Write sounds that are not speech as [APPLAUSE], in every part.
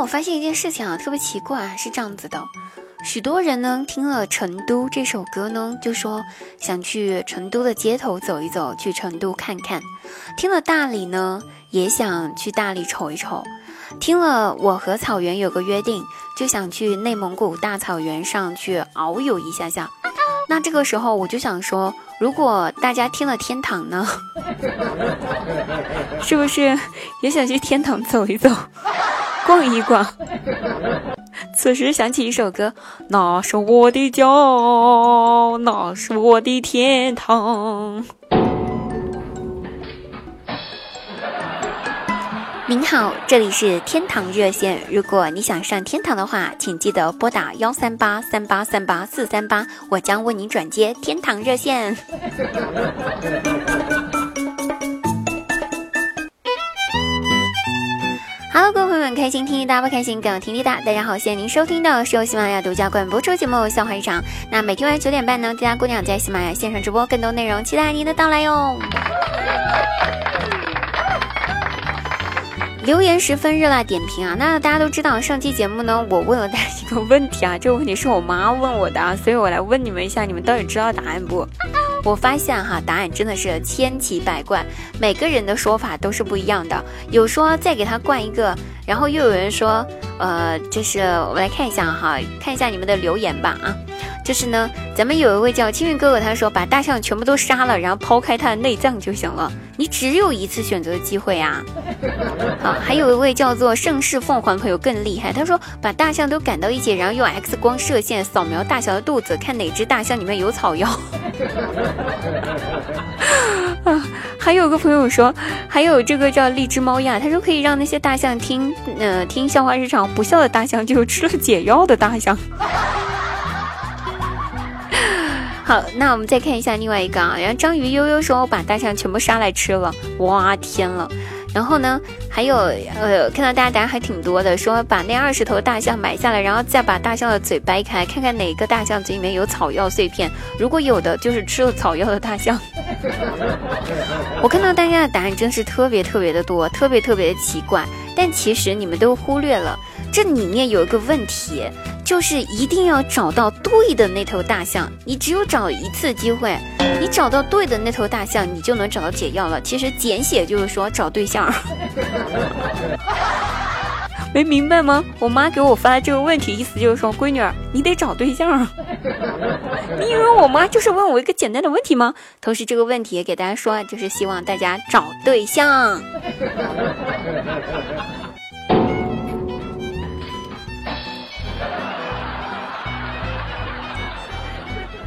我发现一件事情啊，特别奇怪，是这样子的。许多人呢听了《成都》这首歌呢，就说想去成都的街头走一走，去成都看看；听了大理呢，也想去大理瞅一瞅；听了我和草原有个约定，就想去内蒙古大草原上去遨游一下下。那这个时候我就想说，如果大家听了天堂呢，[LAUGHS] 是不是也想去天堂走一走，逛一逛？此时想起一首歌，那是我的家，那是我的天堂。您好，这里是天堂热线。如果你想上天堂的话，请记得拨打幺三八三八三八四三八，我将为您转接天堂热线。Hello，各位朋友们，开心听滴答不开心更听滴答。大家好，现在您收听的是由喜马拉雅独家冠播出节目《笑话日常》。那每天晚上九点半呢，滴答姑娘在喜马拉雅线上直播更多内容，期待您的到来哟。留言十分热辣点评啊！那大家都知道，上期节目呢，我问了大家一个问题啊，这个问题是我妈问我的啊，所以我来问你们一下，你们到底知道答案不？我发现哈，答案真的是千奇百怪，每个人的说法都是不一样的。有说再给他灌一个，然后又有人说，呃，就是我们来看一下哈，看一下你们的留言吧啊。就是呢，咱们有一位叫青云哥哥，他说把大象全部都杀了，然后抛开它的内脏就行了。你只有一次选择的机会啊！好，[LAUGHS] 还有一位叫做盛世凤凰的朋友更厉害，他说把大象都赶到一起，然后用 X 光射线扫描大象的肚子，看哪只大象里面有草药。[LAUGHS] 啊，还有个朋友说，还有这个叫荔枝猫呀，他说可以让那些大象听，呃，听笑话日常，不笑的大象就吃了解药的大象。好，那我们再看一下另外一个啊，然后章鱼悠悠说我把大象全部杀来吃了，哇天了！然后呢，还有呃，看到大家答案还挺多的，说把那二十头大象买下来，然后再把大象的嘴掰开，看看哪个大象嘴里面有草药碎片，如果有的，就是吃了草药的大象。[LAUGHS] 我看到大家的答案真是特别特别的多，特别特别的奇怪，但其实你们都忽略了这里面有一个问题。就是一定要找到对的那头大象，你只有找一次机会，你找到对的那头大象，你就能找到解药了。其实简写就是说找对象，[LAUGHS] 没明白吗？我妈给我发这个问题，意思就是说，闺女儿，你得找对象。[LAUGHS] 你以为我妈就是问我一个简单的问题吗？同时这个问题也给大家说，就是希望大家找对象。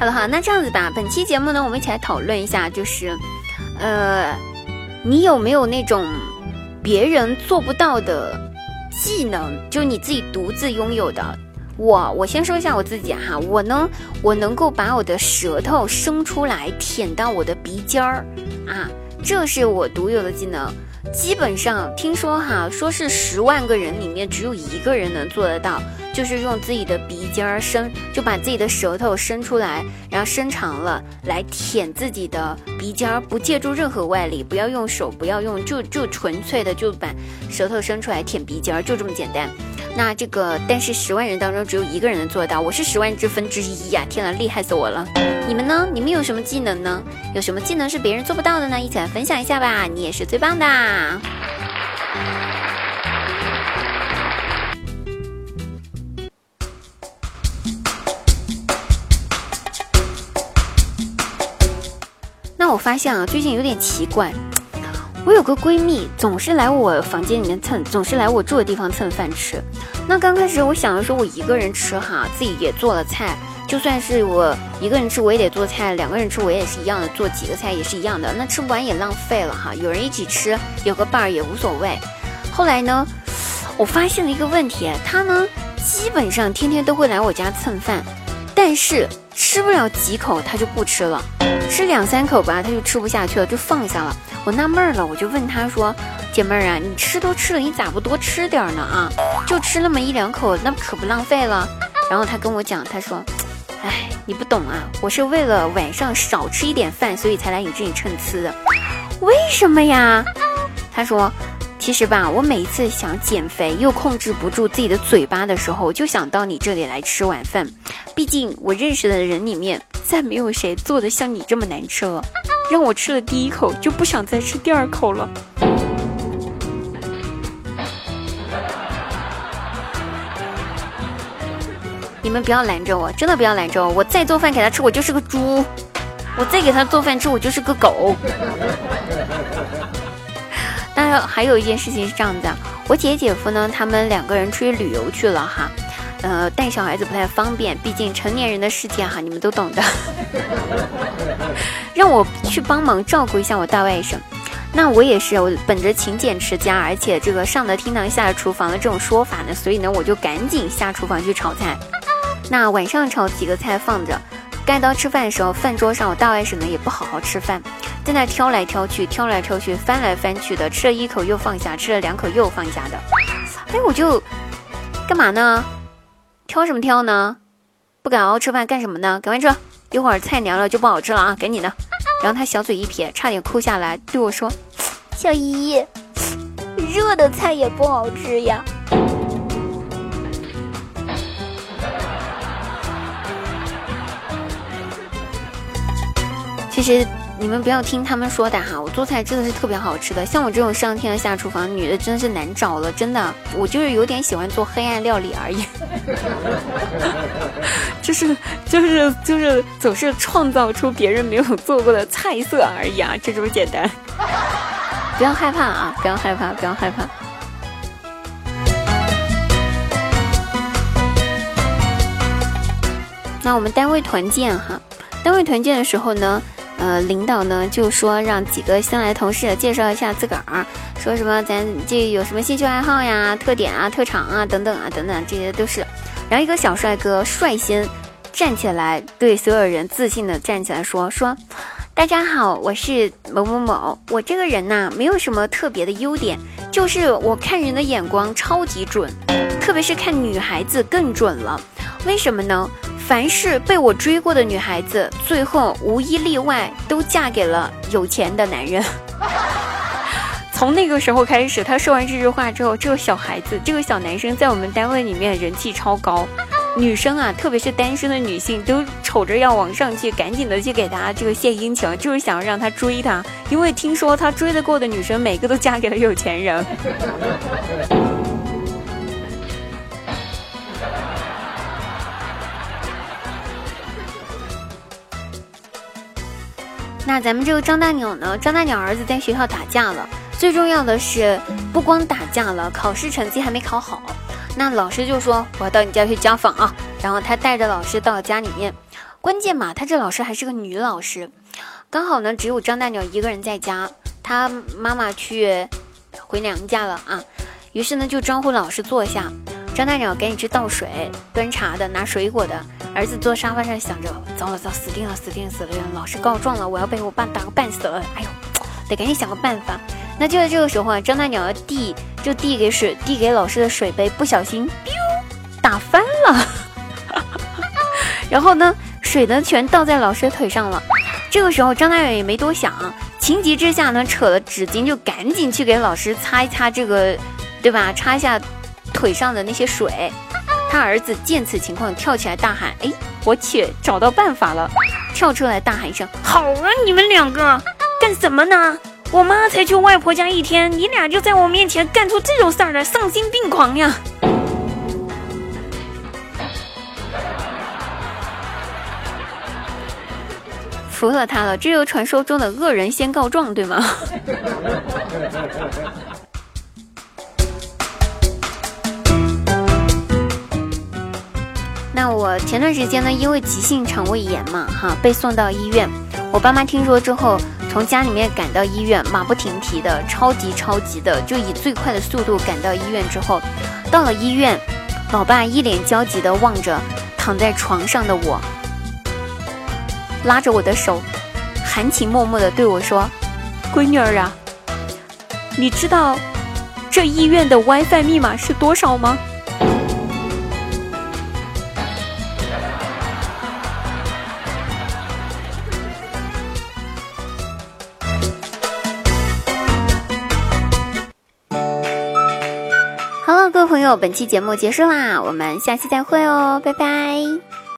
好了哈，那这样子吧，本期节目呢，我们一起来讨论一下，就是，呃，你有没有那种别人做不到的技能，就你自己独自拥有的？我我先说一下我自己哈，我呢，我能够把我的舌头伸出来舔到我的鼻尖儿啊，这是我独有的技能。基本上听说哈，说是十万个人里面只有一个人能做得到。就是用自己的鼻尖儿伸，就把自己的舌头伸出来，然后伸长了来舔自己的鼻尖儿，不借助任何外力，不要用手，不要用，就就纯粹的就把舌头伸出来舔鼻尖儿，就这么简单。那这个，但是十万人当中只有一个人能做到，我是十万之分之一呀！天呐，厉害死我了！你们呢？你们有什么技能呢？有什么技能是别人做不到的呢？一起来分享一下吧！你也是最棒的。那我发现啊，最近有点奇怪。我有个闺蜜，总是来我房间里面蹭，总是来我住的地方蹭饭吃。那刚开始我想的说，我一个人吃哈，自己也做了菜，就算是我一个人吃，我也得做菜；两个人吃，我也是一样的，做几个菜也是一样的。那吃不完也浪费了哈。有人一起吃，有个伴儿也无所谓。后来呢，我发现了一个问题，他呢，基本上天天都会来我家蹭饭，但是吃不了几口，她就不吃了。吃两三口吧，他就吃不下去了，就放下了。我纳闷了，我就问他说：“姐妹儿啊，你吃都吃了，你咋不多吃点呢？啊，就吃那么一两口，那可不浪费了。”然后他跟我讲，他说：“哎，你不懂啊，我是为了晚上少吃一点饭，所以才来你这里蹭吃的。为什么呀？”他说：“其实吧，我每一次想减肥又控制不住自己的嘴巴的时候，就想到你这里来吃晚饭。毕竟我认识的人里面，再没有谁做的像你这么难吃了。让我吃了第一口就不想再吃第二口了。你们不要拦着我，真的不要拦着我。我再做饭给他吃，我就是个猪；我再给他做饭吃，我就是个狗。当然，还有一件事情是这样的，我姐姐夫呢，他们两个人出去旅游去了哈，呃，带小孩子不太方便，毕竟成年人的世界哈，你们都懂的。[LAUGHS] 让我去帮忙照顾一下我大外甥，那我也是，我本着勤俭持家，而且这个上得厅堂下得厨房的这种说法呢，所以呢，我就赶紧下厨房去炒菜。那晚上炒几个菜放着，该到吃饭的时候，饭桌上我大外甥呢也不好好吃饭。在那挑来挑去，挑来挑去，翻来翻去的，吃了一口又放下，吃了两口又放下的。哎，我就干嘛呢？挑什么挑呢？不敢好好吃饭干什么呢？赶快吃，一会儿菜凉了就不好吃了啊！赶紧的。然后他小嘴一撇，差点哭下来，对我说：“小姨，热的菜也不好吃呀。”其实。你们不要听他们说的哈，我做菜真的是特别好吃的。像我这种上天下厨房女的，真的是难找了，真的。我就是有点喜欢做黑暗料理而已，[LAUGHS] 就是就是就是总是创造出别人没有做过的菜色而已啊，就这么简单。[LAUGHS] 不要害怕啊，不要害怕，不要害怕。那我们单位团建哈，单位团建的时候呢。呃，领导呢就说让几个新来的同事介绍一下自个儿，说什么咱这有什么兴趣爱好呀、特点啊、特长啊等等啊等等，这些都是。然后一个小帅哥率先站起来，对所有人自信的站起来说：“说大家好，我是某某某，我这个人呐没有什么特别的优点，就是我看人的眼光超级准，特别是看女孩子更准了。为什么呢？”凡是被我追过的女孩子，最后无一例外都嫁给了有钱的男人。[LAUGHS] 从那个时候开始，他说完这句话之后，这个小孩子，这个小男生在我们单位里面人气超高，女生啊，特别是单身的女性，都瞅着要往上去，赶紧的去给他这个献殷勤，就是想要让他追他，因为听说他追得过的女生，每个都嫁给了有钱人。那咱们这个张大鸟呢？张大鸟儿子在学校打架了。最重要的是，不光打架了，考试成绩还没考好。那老师就说：“我要到你家去家访啊。”然后他带着老师到了家里面。关键嘛，他这老师还是个女老师。刚好呢，只有张大鸟一个人在家，他妈妈去回娘家了啊。于是呢，就招呼老师坐下。张大鸟赶紧去倒水、端茶的、拿水果的。儿子坐沙发上想着：糟了糟，死定了死定死了！老师告状了，我要被我爸打个半死了！哎呦，得赶紧想个办法。那就在这个时候啊，张大鸟要递就递给水递给老师的水杯，不小心，biu [LAUGHS] 打翻了。然后呢，水呢全倒在老师腿上了。这个时候张大鸟也没多想，情急之下呢，扯了纸巾就赶紧去给老师擦一擦这个，对吧？擦一下腿上的那些水。他儿子见此情况，跳起来大喊：“哎，我去，找到办法了！”跳出来大喊一声：“好啊，你们两个干什么呢？我妈才去外婆家一天，你俩就在我面前干出这种事儿来，丧心病狂呀！”服了他了，这就传说中的恶人先告状，对吗？[LAUGHS] 那我前段时间呢，因为急性肠胃炎嘛，哈，被送到医院。我爸妈听说之后，从家里面赶到医院，马不停蹄的，超级超级的，就以最快的速度赶到医院。之后，到了医院，老爸一脸焦急的望着躺在床上的我，拉着我的手，含情脉脉的对我说：“闺女儿啊，你知道这医院的 WiFi 密码是多少吗？”各位朋友，本期节目结束啦，我们下期再会哦，拜拜。